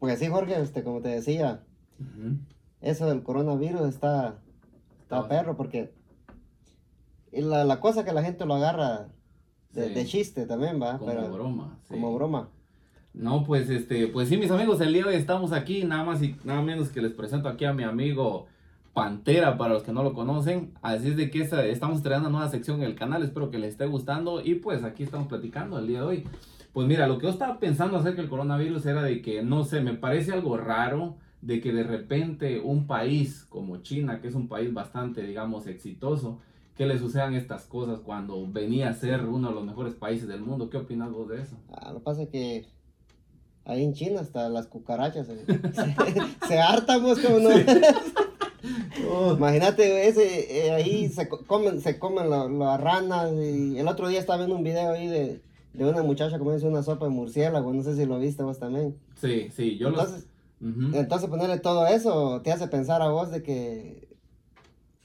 Pues sí, Jorge, este, como te decía, eso del coronavirus está, está perro porque la, la cosa que la gente lo agarra de, chiste también, va. Como broma. Como broma. No, pues este, pues sí, mis amigos, el día de hoy estamos aquí, nada más y nada menos que les presento aquí a mi amigo Pantera, para los que no lo conocen. Así es de que estamos estrenando una nueva sección en el canal, espero que les esté gustando. Y pues aquí estamos platicando el día de hoy. Pues mira, lo que yo estaba pensando acerca del coronavirus era de que, no sé, me parece algo raro de que de repente un país como China, que es un país bastante, digamos, exitoso, que le sucedan estas cosas cuando venía a ser uno de los mejores países del mundo. ¿Qué opinas vos de eso? Ah, lo que pasa es que ahí en China hasta las cucarachas se, hartan, vos como no. Imagínate, ese, eh, ahí se comen, se comen las ranas y el otro día estaba viendo un video ahí de, de una muchacha comiendo una sopa de murciélago, no sé si lo viste vos también. Sí, sí, yo entonces, Entonces ponerle todo eso te hace pensar a vos de que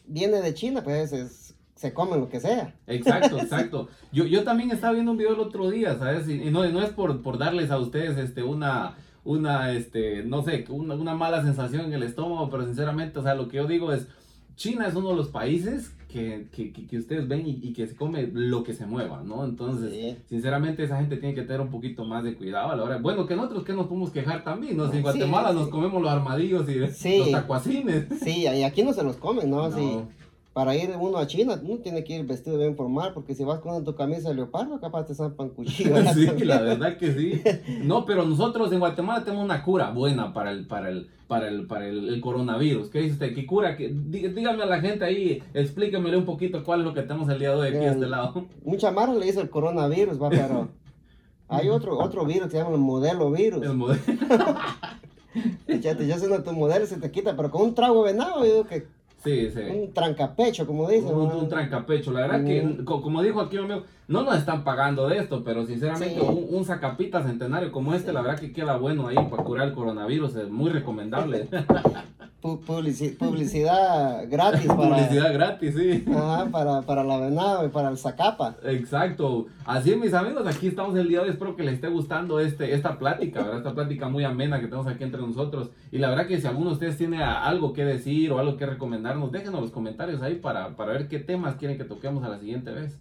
viene de China, pues es, se comen lo que sea. Exacto, exacto. Yo, yo también estaba viendo un video el otro día, ¿sabes? Y, no, no es por, por darles a ustedes este, una, una, este, no sé, una, una mala sensación en el estómago, pero sinceramente, o sea, lo que yo digo es, China es uno de los países que, que, que, ustedes ven y, que se come lo que se mueva, ¿no? Entonces, sinceramente, esa gente tiene que tener un poquito más de cuidado a la hora. Bueno, que nosotros que nos podemos quejar también, ¿no? Si en Guatemala nos comemos los armadillos y los tacuacines. Sí, y aquí no se los comen, ¿no? no para ir uno a China, uno tiene que ir vestido bien formal, porque si vas con tu camisa de leopardo, capaz te zampan cuchillo. sí, la verdad que sí. No, pero nosotros en Guatemala tenemos una cura buena para el, para el, para el, para el, coronavirus. ¿Qué dice usted? ¿Qué cura? dígame a la gente ahí, explíquemele un poquito cuál es lo que tenemos el día de hoy aquí a este lado. Mucha mara le hizo el coronavirus, va, pero hay otro, otro virus que se llama el modelo virus. El modelo. ya, ya siendo tu modelo se te quita, pero con un trago de venado, yo digo que Sí, sí. Un trancapecho, como dicen. Un, trancapecho. La verdad que, mm. como dijo aquí amigo, no nos están pagando de esto, pero sinceramente un, un, sacapita centenario como este, la verdad que queda bueno ahí para curar el coronavirus. Es muy recomendable. publicidad gratis. Para, publicidad gratis, sí. para, para la venado y para el zacapa. Exacto. Así mis amigos, aquí estamos el día de hoy. Espero que les esté gustando este, esta plática, ¿verdad? Esta plática muy amena que tenemos aquí entre nosotros. Y la verdad que si alguno de ustedes tiene algo que decir o algo que recomendarnos, déjenos los comentarios ahí para, para ver qué temas quieren que toquemos a la siguiente vez.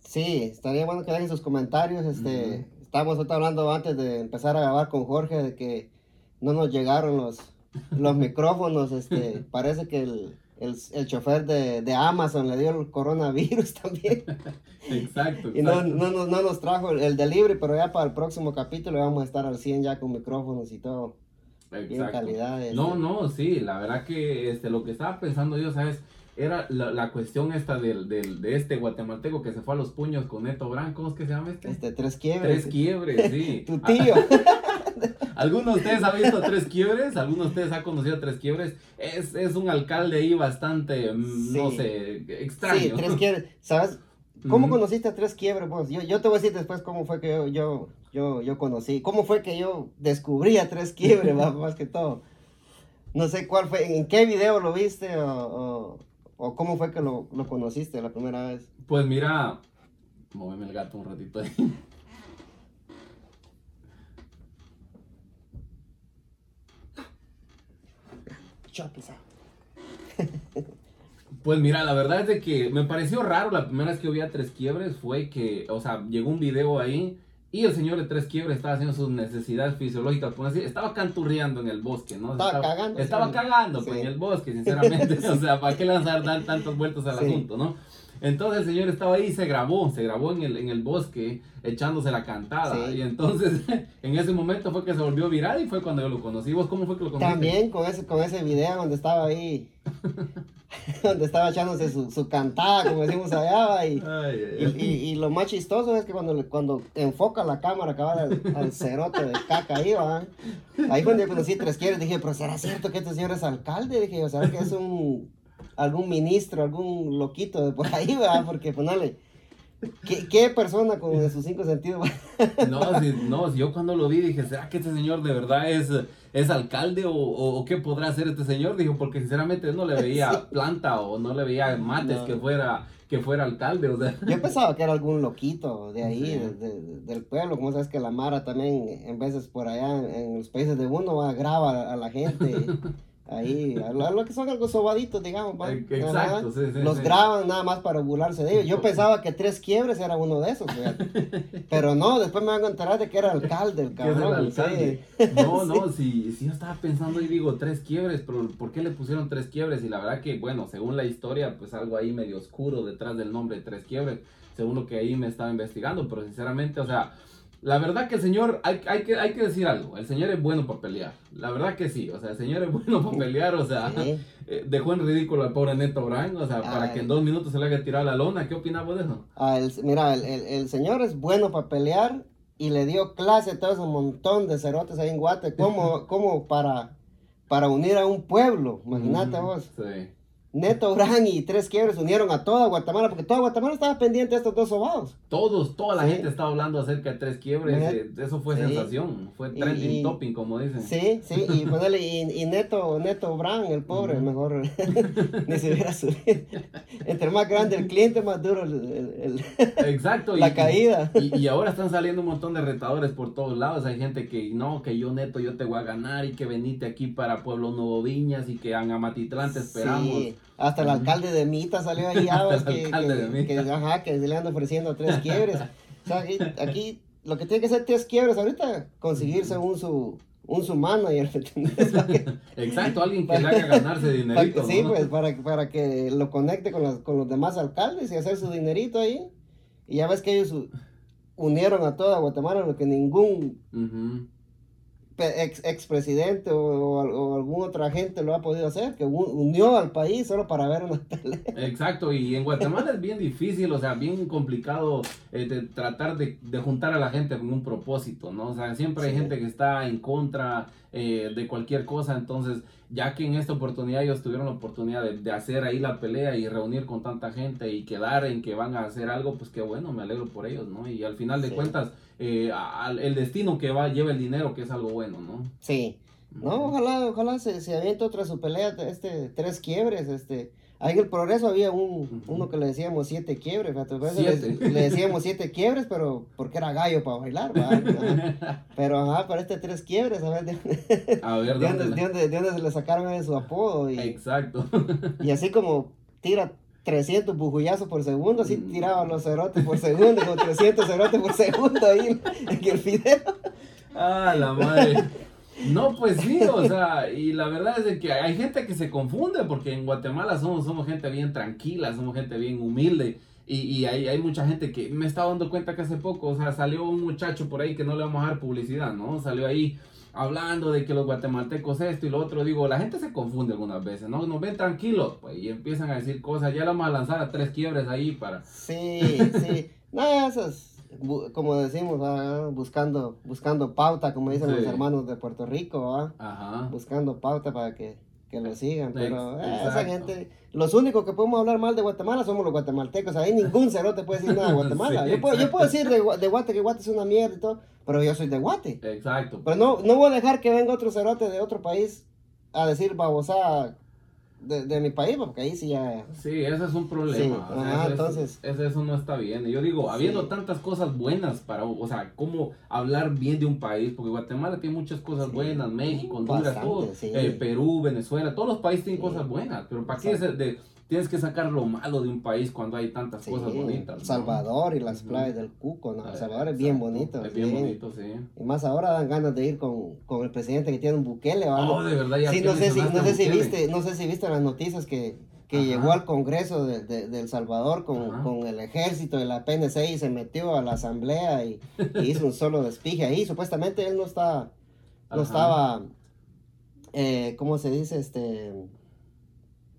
Sí, estaría bueno que dejen sus comentarios. Este, Estábamos hablando antes de empezar a grabar con Jorge de que no nos llegaron los los micrófonos, este, parece que el, el, el chofer de, de, Amazon le dio el coronavirus también. Exacto. y no, no, no, no, nos trajo el, delivery, pero ya para el próximo capítulo vamos a estar al 100 ya con micrófonos y todo. Exacto. calidad. No, no, sí, la verdad que este, lo que estaba pensando yo, ¿sabes? Era la, la cuestión esta del, del, de este guatemalteco que se fue a los puños con Neto Brand, ¿cómo es que se llama este? Este, tres quiebres. Tres quiebres, sí. tu tío. ¿Alguno de ustedes ha visto Tres Quiebres? ¿Alguno de ustedes ha conocido Tres Quiebres? Es, es un alcalde ahí bastante, mm, no sé, extraño. Sí, Tres Quiebres. ¿Sabes? ¿Cómo conociste a Tres Quiebres vos? Yo, yo te voy a decir después cómo fue que yo, yo, yo, yo conocí. ¿Cómo fue que yo descubrí a Tres Quiebres más que todo? No sé cuál fue, en qué video lo viste o, o, cómo fue que lo, lo, conociste la primera vez. Pues mira, móveme el gato un ratito ahí. Pues mira, la verdad es de que me pareció raro la primera vez que vi a Tres Quiebres fue que, o sea, llegó un video ahí y el señor de Tres Quiebres estaba haciendo sus necesidades fisiológicas, pues así, estaba canturreando en el bosque, ¿no? Estaba, cagando. Estaba cagando pues, en el bosque, sinceramente, o sea, ¿para qué lanzar dar tantas vueltas al asunto, no? Entonces el señor estaba ahí y se grabó, se grabó en el, en el bosque echándose la cantada. Y entonces en ese momento fue que se volvió viral y fue cuando yo lo conocí. ¿Vos cómo fue que lo conociste? También con ese, con ese video donde estaba ahí, donde estaba echándose su, su cantada, como decimos allá. Y, y, y, lo más chistoso es que cuando, cuando enfoca la cámara acaba al, al cerote de caca ahí, ¿va? Ahí cuando yo conocí Tres Quieres dije, pero ¿será cierto que este señor es alcalde? Dije, o sea, que es un algún ministro, algún loquito de por ahí, ¿verdad? Porque ponele. ¿Qué, ¿Qué, persona con sus cinco sentidos? no, si, no, yo cuando lo vi dije, ¿será que este señor de verdad es, es alcalde o, o, qué podrá hacer este señor? Dijo, porque sinceramente no le veía planta o no le veía mates que fuera que fuera alcalde, o sea. Yo pensaba que era algún loquito de ahí, del pueblo, como sabes que la Mara también, en veces por allá en, los países de uno, va, graba a la gente. Ahí, a lo, que son algo sobaditos, digamos. Exacto, sí, sí, Los graban nada más para burlarse de ellos. Yo pensaba que Tres Quiebres era uno de esos, Pero no, después me van a enterar de que era alcalde, el cabrón. No, no, si, si yo estaba pensando y digo Tres Quiebres, pero ¿por qué le pusieron Tres Quiebres? Y la verdad que, bueno, según la historia, pues algo ahí medio oscuro detrás del nombre Tres Quiebres, según lo que ahí me estaba investigando, pero sinceramente, o sea la verdad que el señor, hay, hay, que, hay que decir algo, el señor es bueno para pelear. La verdad que sí, o sea, el señor es bueno para pelear, o sea, eh, dejó en ridículo al pobre Neto Brand, o sea, para que en dos minutos se le haya tirado la lona. ¿Qué opinamos de eso? Ah, mira, el, el, señor es bueno para pelear y le dio clase a todo ese montón de cerotes ahí en Guate, como, como para, para unir a un pueblo, imagínate vos. Sí. Neto Brand y Tres Quiebres unieron a toda Guatemala, porque toda Guatemala estaba pendiente de estos dos sobados. Todos, toda la gente estaba hablando acerca de Tres Quiebres, eh, eso fue sensación, fue trending topping, como dicen. Sí, sí, y ponerle, y, Neto, Neto Brand, el pobre, mejor ni se hubiera subido. Entre más grande el cliente, más duro el, Exacto, la caída. Y, ahora están saliendo un montón de retadores por todos lados, hay gente que, no, que yo Neto, yo te voy a ganar, y que venite aquí para Pueblo Nuevo Viñas, y que en Amatitlán te esperamos. Hasta el alcalde de Mita salió ahí, que, que, que, ajá, que le anda ofreciendo tres quiebres. O sea, aquí, lo que tiene que ser tres quiebres ahorita, conseguirse un su, un su manager. Exacto, alguien que le haga ganarse dinerito. sí, pues para, para que lo conecte con los, con los demás alcaldes y hacer su dinerito ahí. Y ya ves que ellos unieron a toda Guatemala, lo que ningún ex, expresidente o, o, algún otro agente lo ha podido hacer, que unió al país solo para ver una tele. Exacto, y en Guatemala es bien difícil, o sea, bien complicado eh, tratar de, de, juntar a la gente con un propósito, ¿no? O sea, siempre hay gente que está en contra eh, de cualquier cosa, entonces, ya que en esta oportunidad ellos tuvieron la oportunidad de, de, hacer ahí la pelea y reunir con tanta gente y quedar en que van a hacer algo, pues qué bueno, me alegro por ellos, ¿no? Y al final de cuentas eh, el destino que va lleva el dinero, que es algo bueno, ¿no? Sí. No, ojalá, ojalá se, se aviente otra su pelea, este, tres quiebres, este. Ahí en el progreso había un, uno que le decíamos siete quiebres, Le, le, decíamos siete quiebres, pero porque era gallo para bailar, Pero ajá, para este tres quiebres, a ver, de, a ver, ¿de, dónde, de, dónde, se le sacaron su apodo. Y, Exacto. Y así como tira 300 bujuyazos por segundo, así mm. tiraban los cerotes por segundo, con 300 cerotes por segundo ahí en el video. Ah, la madre. No, pues sí, o sea, y la verdad es que hay gente que se confunde porque en Guatemala somos, somos gente bien tranquila, somos gente bien humilde. Y, y hay, hay mucha gente que me estaba dando cuenta que hace poco, o sea, salió un muchacho por ahí que no le vamos a dar publicidad, ¿no? Salió ahí hablando de que los guatemaltecos esto y lo otro, digo, la gente se confunde algunas veces, ¿no? Nos ven tranquilos, pues, y empiezan a decir cosas, ya la vamos a lanzar a tres quiebres ahí para... Sí, sí, no, eso es, como decimos, buscando, buscando pauta, como dicen los hermanos de Puerto Rico, ¿va? Ajá. Buscando pauta para que que lo sigan, pero eh, esa gente, los únicos que podemos hablar mal de Guatemala somos los guatemaltecos, ahí ningún cerote puede decir nada de Guatemala. yo, puedo, yo, puedo, decir de, de, Guate que Guate es una mierda y todo, pero yo soy de Guate. Exacto. Pero no, no voy a dejar que venga otro cerote de otro país a decir babosa de, de, mi país, porque ahí sí ya... Sí, ese es un problema. Sí. entonces... eso no está bien. Yo digo, habiendo tantas cosas buenas para, o sea, cómo hablar bien de un país, porque Guatemala tiene muchas cosas buenas, México, Honduras, todo, eh, Perú, Venezuela, todos los países tienen cosas buenas, pero ¿para qué de, tienes que sacar lo malo de un país cuando hay tantas cosas bonitas. Salvador y las playas del Cuco, ¿no? Salvador es bien bonito. Es bien bonito, sí. Y más ahora dan ganas de ir con, con el presidente que tiene un Bukele, ¿vale? Oh, de verdad, ya sí, no sé, si, no sé si viste, no sé si viste las noticias que, que llegó al Congreso de, de, El Salvador con, con, el ejército de la PNC y se metió a la asamblea y, hizo un solo despige ahí. Supuestamente él no está, no estaba, eh, ¿cómo se dice? Este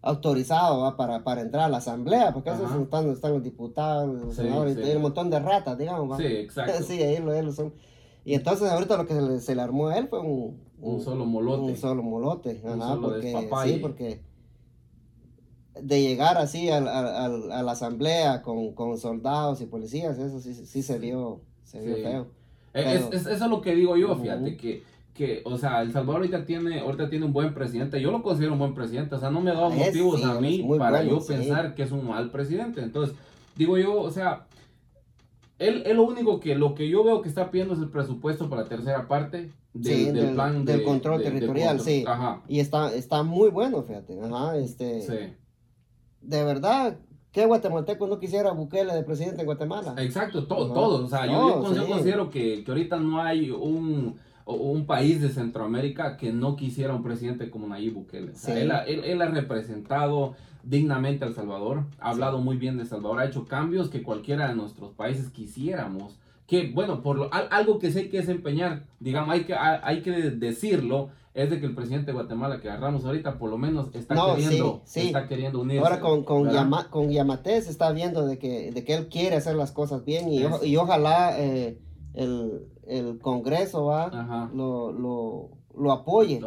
autorizado Para, para entrar a la asamblea, porque esos están, están los diputados, los senadores, y un montón de ratas, digamos. Sí, exacto. sí, ahí lo, son. Y entonces ahorita lo que se le, se le armó a él fue un, un, solo molote. Un solo molote, Ajá, porque, sí, porque de llegar así a, a, a la asamblea con, con, soldados y policías, eso sí, sí se vio, se vio feo. Es, es, eso es lo que digo yo, fíjate, que que, o sea, El Salvador ahorita tiene, ahorita tiene un buen presidente. Yo lo considero un buen presidente. O sea, no me ha dado motivos a mí para yo pensar que es un mal presidente. Entonces, digo yo, o sea, él, él, lo único que, lo que yo veo que está pidiendo es el presupuesto para la tercera parte del, plan del control territorial, sí. Ajá. Y está, está muy bueno, fíjate. Ajá, este. Sí. De verdad, ¿Qué guatemalteco no quisiera Bukele de presidente en Guatemala? Exacto, todo, todo. O sea, yo, considero que, que, ahorita no hay un, un, país de Centroamérica que no quisiera un presidente como Nayib Bukele. él, él, ha representado dignamente a El Salvador, ha hablado muy bien de El Salvador, ha hecho cambios que cualquiera de nuestros países quisiéramos. Que, bueno, por lo, algo que sé que es empeñar, digamos, hay que, hay que decirlo, es de que el presidente de Guatemala que agarramos ahorita por lo menos está queriendo está queriendo unirse. Ahora con, con, con Yamate se está viendo de que, de que él quiere hacer las cosas bien y, y ojalá eh, el, el, Congreso va lo, lo, lo, apoye,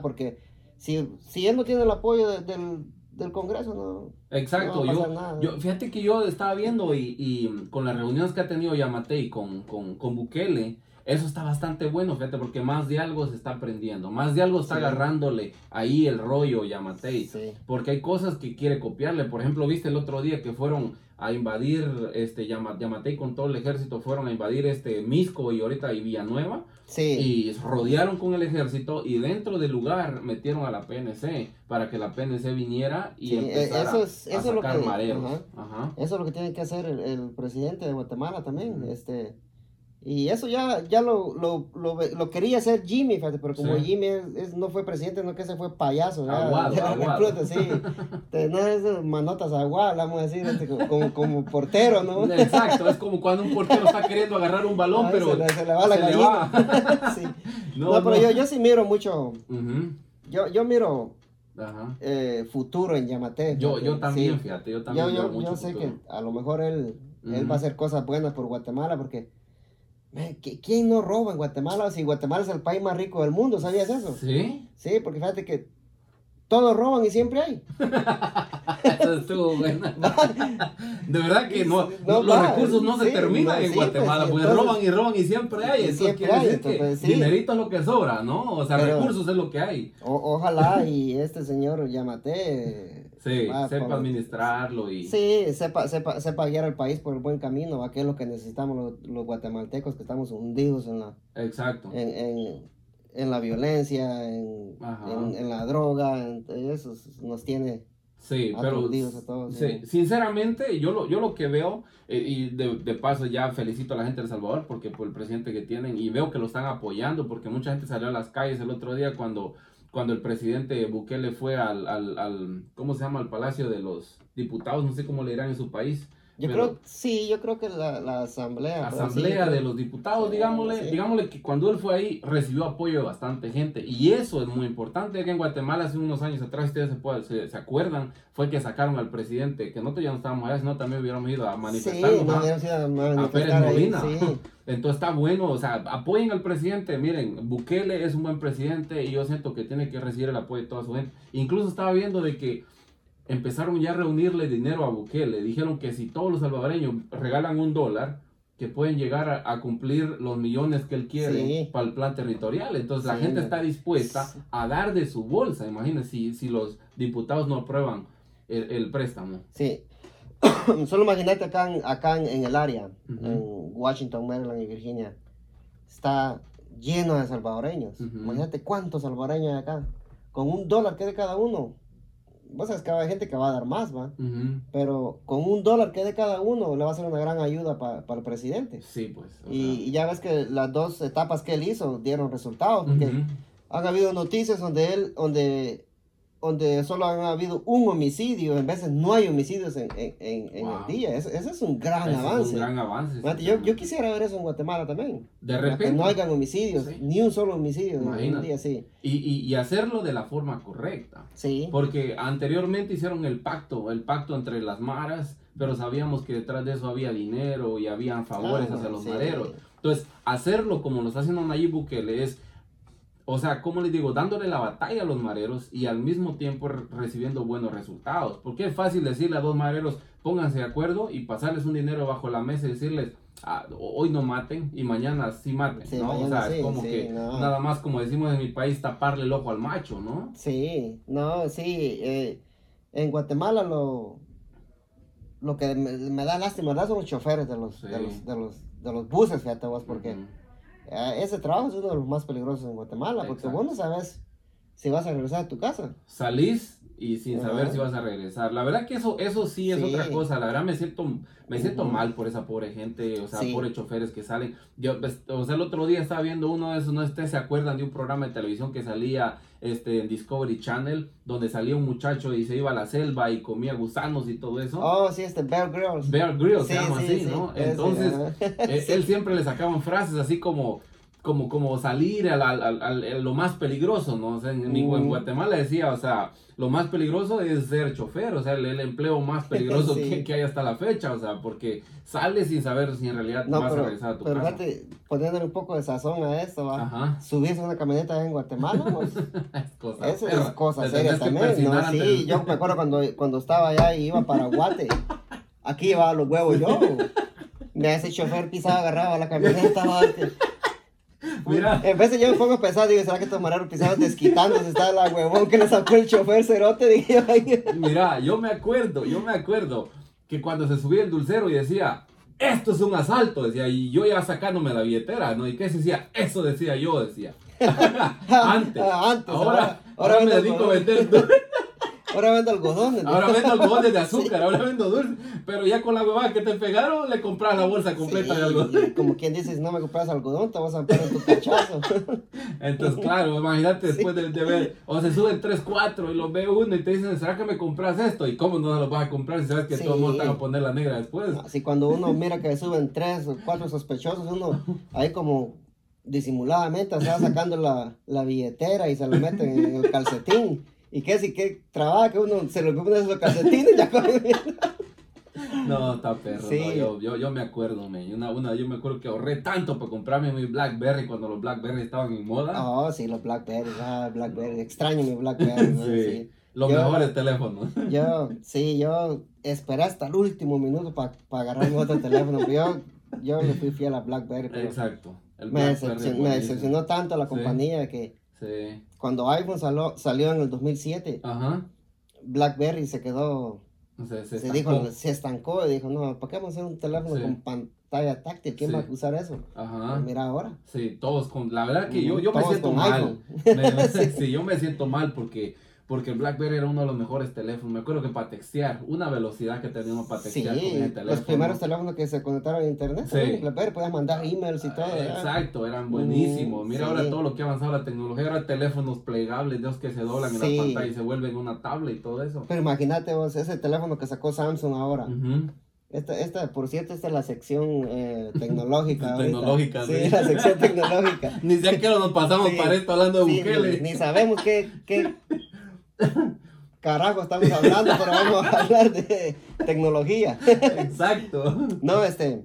Porque si, si él no tiene el apoyo del, del Congreso, no. Exacto, yo, yo, fíjate que yo estaba viendo y, y, con las reuniones que ha tenido Yamate y con, con, con Bukele, eso está bastante bueno, fíjate, porque más de algo se está aprendiendo, más de algo está agarrándole ahí el rollo Yamatei, porque hay cosas que quiere copiarle. Por ejemplo, viste el otro día que fueron a invadir este Yamatei con todo el ejército, fueron a invadir este Misco y ahorita y Villanueva. Y rodearon con el ejército y dentro del lugar metieron a la PNC para que la PNC viniera y empezara eso es, eso a sacar mareros. Eso es lo que tiene que hacer el, presidente de Guatemala también. Este y eso ya, ya lo, lo, lo, lo quería hacer Jimmy, fíjate, pero como Jimmy es, no fue presidente, no que se fue payaso. Aguado, aguado. sí. Tenés manotas aguadas, vamos a decir, este, como, como portero, ¿no? Exacto, es como cuando un portero está queriendo agarrar un balón, pero se le, se le va la gallina. sí. no, pero Yo, yo sí miro mucho, yo, yo miro Ajá. Eh, futuro en Yamate. Yo, yo también, fíjate, yo también. Yo, yo, yo sé que a lo mejor él, él va a hacer cosas buenas por Guatemala porque ¿Quién no roba en Guatemala? Si Guatemala es el país más rico del mundo, ¿sabías eso? Sí. Sí, porque fíjate que todos roban y siempre hay. eso estuvo bueno. De verdad que no, los recursos no se terminan en Guatemala, pues, porque roban y roban y siempre hay. Eso siempre quiere hay, decir que dinerito es lo que sobra, ¿no? O sea, recursos es lo que hay. ojalá y este señor Yamate Sí, sepa administrarlo y... Sí, sepa, sepa, sepa guiar al país por el buen camino, que es lo que necesitamos los, guatemaltecos, que estamos hundidos en la... Exacto. En, en, la violencia, en, en, la droga, eso nos tiene... Sí, pero a todos, sí, sinceramente yo lo, yo lo que veo, eh, y de, de, paso ya felicito a la gente de El Salvador porque por el presidente que tienen y veo que lo están apoyando porque mucha gente salió a las calles el otro día cuando cuando el presidente Bukele fue al, al, al, ¿cómo se llama? Al Palacio de los Diputados, no sé cómo le dirán en su país. Yo creo, sí, yo creo que la, la asamblea. Asamblea de los diputados, digámosle, digámosle que cuando él fue ahí recibió apoyo de bastante gente. Y eso es muy importante, que en Guatemala hace unos años atrás, ustedes se, se, acuerdan, fue que sacaron al presidente, que nosotros ya no estábamos allá, sino también hubiéramos ido a manifestar sí, a, Pérez Molina. Entonces está bueno, o sea, apoyen al presidente. Miren, Bukele es un buen presidente y yo siento que tiene que recibir el apoyo de toda su gente. Incluso estaba viendo de que empezaron ya a reunirle dinero a Bukele. Dijeron que si todos los salvadoreños regalan un dólar, que pueden llegar a, cumplir los millones que él quiere para el plan territorial. Entonces la gente está dispuesta a dar de su bolsa. Imagínense si, si los diputados no aprueban el, préstamo. Sí. Solo imagínate acá, acá en, el área, en Washington, Maryland y Virginia, está lleno de salvadoreños. Imagínate cuántos salvadoreños hay acá. Con un dólar que de cada uno, vos sabes que hay gente que va a dar más, ¿va? Pero con un dólar que de cada uno le va a ser una gran ayuda para el presidente. Sí, pues. Y, ya ves que las dos etapas que él hizo dieron resultados, porque han habido noticias donde él, donde donde solo han habido un homicidio, en veces no hay homicidios en, en, en, el día. Ese, es un gran avance. un gran avance. yo, yo, quisiera ver eso en Guatemala también. De repente. Que no hayan homicidios, ni un solo homicidio en un día, sí. Y, y, y, hacerlo de la forma correcta. Sí. Porque anteriormente hicieron el pacto, el pacto entre las maras, pero sabíamos que detrás de eso había dinero y habían favores hacia los maderos. Entonces, hacerlo como lo está haciendo Nayib Bukele es o sea, como les digo, dándole la batalla a los mareros y al mismo tiempo recibiendo buenos resultados. Porque es fácil decirle a dos mareros, pónganse de acuerdo y pasarles un dinero bajo la mesa y decirles, ah, hoy no maten y mañana sí maten, ¿no? O sea, es como que nada más como decimos en mi país, taparle el ojo al macho, ¿no? Sí, no, sí. Eh, en Guatemala lo, lo que me, da lástima, ¿verdad? Son los choferes de los, de los, de los, de los buses, fíjate vos, porque ese trabajo es uno de los más peligrosos en Guatemala, porque vos no sabes si vas a regresar a tu casa. Salís y sin saber si vas a regresar. La verdad que eso, eso sí es otra cosa. La verdad me siento, me siento mal por esa pobre gente, o sea, pobres choferes que salen. Yo, pues, o sea, el otro día estaba viendo uno de esos, no ustedes se acuerdan de un programa de televisión que salía este, en Discovery Channel, donde salía un muchacho y se iba a la selva y comía gusanos y todo eso. Oh, sí, este Bear Grylls. Bear Grylls se llama así, ¿no? Entonces, eh, él siempre le sacaban frases así como como, como salir a, lo más peligroso, ¿no? O sea, en, en, Guatemala decía, o sea, lo más peligroso es ser chofer, o sea, el, empleo más peligroso que, que, hay hasta la fecha, o sea, porque sales sin saber si en realidad no, vas a regresar a tu pero casa. Pero poniéndole un poco de sazón a esto, ¿va? Ajá. Subirse una camioneta en Guatemala, pues, es cosa, eso es cosa seria también, ¿no? Sí, yo me acuerdo cuando, cuando estaba allá y iba para Guate, aquí llevaba los huevos yo, me ese chofer pisaba, agarraba la camioneta, ¿va? Mira. En vez de yo me pongo pensar, digo, ¿será que tomaron pisados desquitándose? Está la huevón que le sacó el chofer cerote. Dije, Mira, yo me acuerdo, yo me acuerdo que cuando se subía el dulcero y decía, esto es un asalto, decía, y yo iba sacándome la billetera, ¿no? ¿Y qué se decía? Eso decía yo, decía. antes. antes. Ahora, ahora, me dedico a vender Ahora vendo algodones. Ahora vendo algodones de azúcar, ahora vendo dulce. Pero ya con la huevada que te pegaron, le compras la bolsa completa de algodón. Como quien dice, si no me compras algodón, te vas a pegar tu cachazo. Entonces, claro, imagínate después de, ver, o se suben 3, 4 y los ve uno y te dicen, ¿será que me compras esto? ¿Y cómo no se lo vas a comprar si sabes que todo el mundo te va a poner la negra después? Así cuando uno mira que suben 3 o 4 sospechosos, uno ahí como disimuladamente está sacando la, la billetera y se lo mete en el calcetín. ¿Y qué? Si que trabaja que uno se lo pone esos calcetines ya No, está perro. Sí. yo, yo, yo, me acuerdo, me. Una, una, yo me acuerdo que ahorré tanto para comprarme mi Blackberry cuando los Blackberry estaban en moda. Oh, sí, los Blackberry, ah, Blackberry. Extraño mi Blackberry. sí. Los mejores teléfonos. Yo, sí, yo esperé hasta el último minuto para pa agarrar mi otro teléfono. Pero yo, yo le fui fiel a Blackberry. Exacto. me, decepcionó, me decepcionó tanto la compañía que Sí. Cuando iPhone salió en el 2007, Ajá. BlackBerry se quedó, se, se, dijo, se estancó y dijo, no, ¿para qué vamos a hacer un teléfono con pantalla táctil? ¿Quién va a usar eso? Ajá. Pues mira ahora. Sí, todos con, la verdad que yo, yo me siento mal. sí, yo me siento mal porque porque el BlackBerry era uno de los mejores teléfonos. Me acuerdo que para textear, una velocidad que teníamos para textear con el teléfono. Los primeros teléfonos que se conectaron a internet, sí. BlackBerry podías mandar emails y todo. Exacto, eran buenísimos. Mira ahora todo lo que ha avanzado la tecnología, ahora teléfonos plegables, de los que se doblan en la pantalla y se vuelven una tablet y todo eso. Pero imagínate vos, ese teléfono que sacó Samsung ahora. Esta, esta, por cierto, esta es la sección eh, tecnológica. tecnológica, sí. la sección tecnológica. ni siquiera nos pasamos para esto hablando de Bukele. Ni, ni, sabemos qué, qué, Carajo, estamos hablando, pero vamos a hablar de tecnología. Exacto. No, este.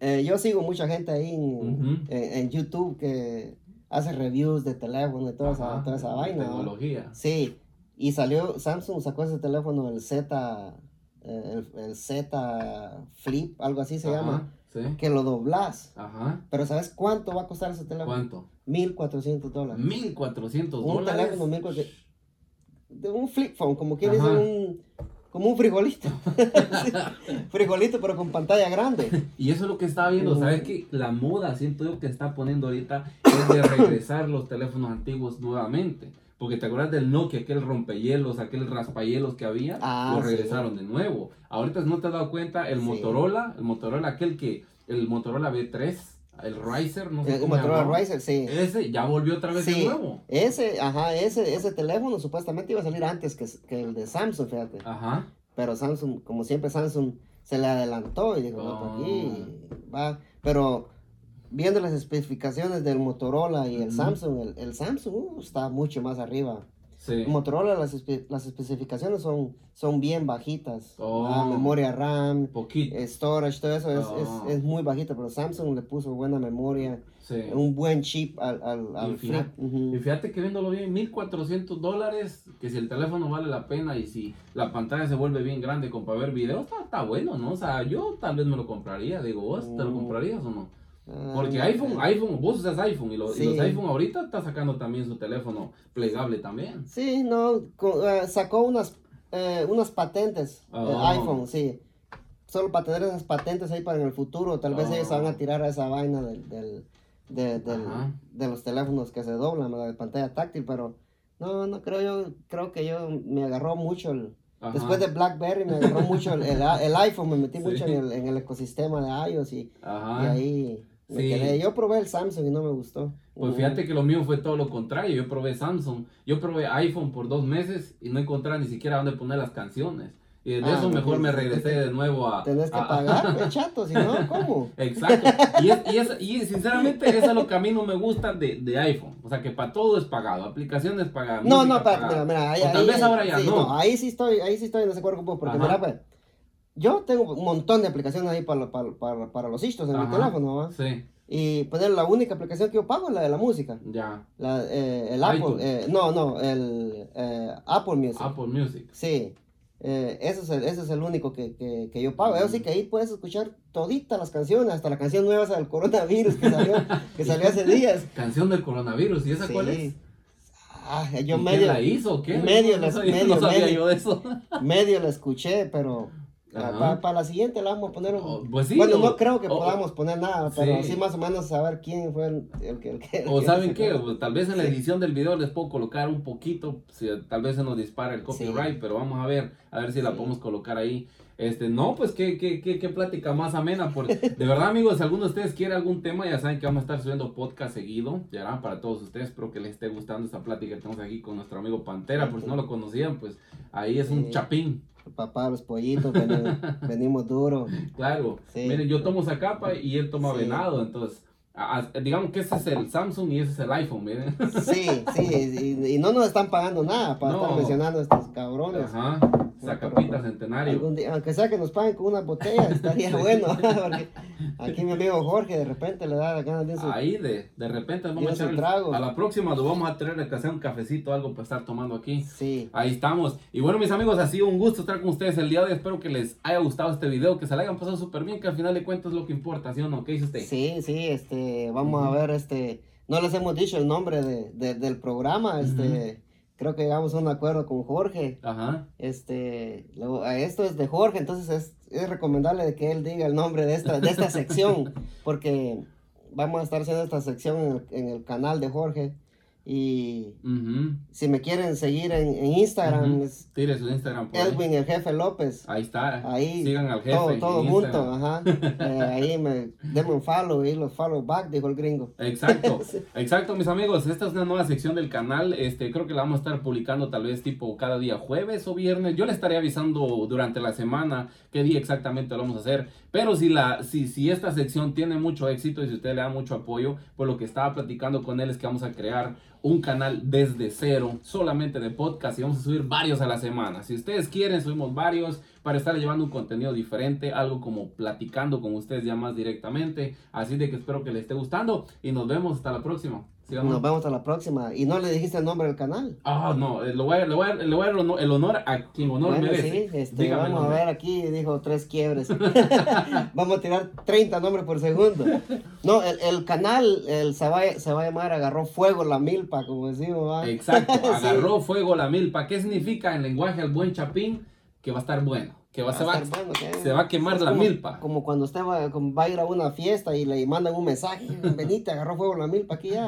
Eh, yo sigo mucha gente ahí en, YouTube que hace reviews de teléfono y toda, esa, toda esa vaina. Tecnología. Sí. Y salió, Samsung sacó ese teléfono, el Z, el, el Z Flip, algo así se llama. Que lo doblas. Ajá. Pero ¿sabes cuánto va a costar ese teléfono? ¿Cuánto? 1400 dólares. 1400 dólares. Un teléfono 1400 de un flip phone, como quien dice un como un frijolito. frijolito, pero con pantalla grande. Y eso es lo que estaba viendo. ¿Sabes que La moda, siento yo, que está poniendo ahorita es de regresar los teléfonos antiguos nuevamente. Porque te acuerdas del Nokia, aquel rompehielos, aquel raspahielos que había, ah, lo regresaron de nuevo. Ahorita no te has dado cuenta, el Motorola, el Motorola, aquel que, el Motorola B3, el Riser, no sé el Motorola Riser, sí. Ese ya volvió otra vez de nuevo. Ese, ajá, ese, ese teléfono supuestamente iba a salir antes que, que el de Samsung, fíjate. Ajá. Pero Samsung, como siempre Samsung se le adelantó y dijo, no, por aquí oh. va. Pero viendo las especificaciones del Motorola y el Samsung, el, el Samsung uh, está mucho más arriba. Sí. Motorola, las, las especificaciones son, son bien bajitas. Oh. memoria RAM, Poquito. storage, todo eso es, es, oh. es, muy bajito, pero Samsung le puso buena memoria, sí. un buen chip al, al, al y, fíjate, y fíjate que viéndolo bien, 1400 dólares, que si el teléfono vale la pena y si la pantalla se vuelve bien grande con para ver videos, está, está bueno, ¿no? O sea, yo tal vez me lo compraría, digo, ¿vos te lo comprarías o no? Porque iPhone, iPhone, vos usas iPhone y, los iPhone ahorita está sacando también su teléfono plegable también. Sí, no, eh, sacó unas eh, unas patentes, oh. iPhone, sí. Solo para tener esas patentes ahí para en el futuro. Tal vez ellos van a oh. tirar a esa vaina del, del, de, de los teléfonos que se doblan, la pantalla táctil, pero no, no creo yo, creo que yo me agarró mucho el, Después de BlackBerry me agarró mucho el, el, iPhone, me metí mucho en el, en el, ecosistema de iOS y, y ahí quedé. Yo probé el Samsung y no me gustó. Pues fíjate que lo mío fue todo lo contrario. Yo probé Samsung, yo probé iPhone por dos meses y no encontraba ni siquiera dónde poner las canciones. Y de ah, eso mejor me regresé de nuevo a... Tenés que pagar, pues, chato, si no, ¿cómo? Exacto. Y, y, sinceramente eso es lo que a mí no me gusta de, de iPhone. O sea, que para todo es pagado, aplicaciones pagadas. No, no, para, mira, mira, ahí, tal vez ahora ya no. Ahí sí estoy, ahí sí estoy en ese cuerpo, pues, porque mira, pues, yo tengo un montón de aplicaciones ahí para, para, para, para los istos en mi teléfono, ¿va? Sí. Y pues la única aplicación que yo pago es la de la música. Ya. La, eh, el Apple, eh, no, no, el eh, Apple Music. Apple Music. Sí. Eh, ese, es el, ese es el único que, que, que yo pago. Así que ahí puedes escuchar toditas las canciones, hasta la canción nueva del coronavirus que salió, que salió hace días. Canción del coronavirus, ¿y esa cuál es? Ah, yo medio, la hizo? ¿Qué? Medio, no medio, medio, yo eso. medio la escuché, pero para, la siguiente la vamos a poner un... Oh, pues bueno, no creo que podamos poner nada, pero sí. más o menos saber quién fue el, que... El, o saben qué, tal vez en la edición del video les puedo colocar un poquito, si, tal vez se nos dispara el copyright, pero vamos a ver, a ver si la podemos colocar ahí. Este, no, pues qué, qué, qué, qué plática más amena. Por, de verdad, amigos, si alguno de ustedes quiere algún tema, ya saben que vamos a estar subiendo podcast seguido. Ya para todos ustedes. Espero que les esté gustando esta plática que tenemos aquí con nuestro amigo Pantera. Por si no lo conocían, pues ahí es un chapín papá, los pollitos, venimos, duro. Claro. Miren, yo tomo esa capa y él toma venado, entonces, digamos que ese es el Samsung y ese es el iPhone, miren. Sí, sí, y, no nos están pagando nada para estar mencionando a estos cabrones. Ajá. Sacapita centenario. aunque sea que nos paguen con una botella, estaría bueno. Porque aquí mi amigo Jorge de repente le da ganas de eso. Ahí de, de repente vamos a echar trago. A la próxima lo vamos a tener que hacer un cafecito, algo para estar tomando aquí. Sí. Ahí estamos. Y bueno, mis amigos, ha sido un gusto estar con ustedes el día de hoy. Espero que les haya gustado este video, que se le hayan pasado súper bien, que al final de cuentas es lo que importa, ¿sí o no? ¿Qué dice usted? Sí, sí, este, vamos a ver, este, no les hemos dicho el nombre de, del programa, este creo que llegamos a un acuerdo con Jorge. Ajá. Este, esto es de Jorge, entonces es, es recomendable que él diga el nombre de esta, de esta sección, porque vamos a estar haciendo esta sección en el, en el canal de Jorge. Y si me quieren seguir en, en Instagram, Tire su Instagram por Edwin, el jefe López. Ahí está. Ahí. Sigan al jefe. Todo, todo junto, ajá. Eh, ahí me denme un follow y los follow back, dijo el gringo. Exacto. Exacto, mis amigos. Esta es una nueva sección del canal. Este, creo que la vamos a estar publicando tal vez tipo cada día jueves o viernes. Yo le estaré avisando durante la semana qué día exactamente lo vamos a hacer. Pero si la, si, si esta sección tiene mucho éxito y si usted le da mucho apoyo, pues lo que estaba platicando con él es que vamos a crear un canal desde cero, solamente de podcast y vamos a subir varios a la semana. Si ustedes quieren, subimos varios para estar llevando un contenido diferente, algo como platicando con ustedes ya más directamente. Así de que espero que les esté gustando y nos vemos hasta la próxima. Nos vemos a la próxima. ¿Y no le dijiste el nombre del canal? Ah, no, le voy, a, le, voy a, le voy a dar el honor a quien honor bueno, merece. Sí, este, vamos a ver aquí, dijo tres quiebres. vamos a tirar 30 nombres por segundo. No, el, el canal el, se, va, se va a llamar Agarró Fuego la Milpa, como decimos. Exacto, Agarró Fuego la Milpa. ¿Qué significa en lenguaje al buen chapín? Que va a estar bueno que va, se, va, se va a quemar la milpa. Como cuando usted va, va, a ir a una fiesta y le mandan un mensaje, venite, agarró fuego la milpa aquí ya.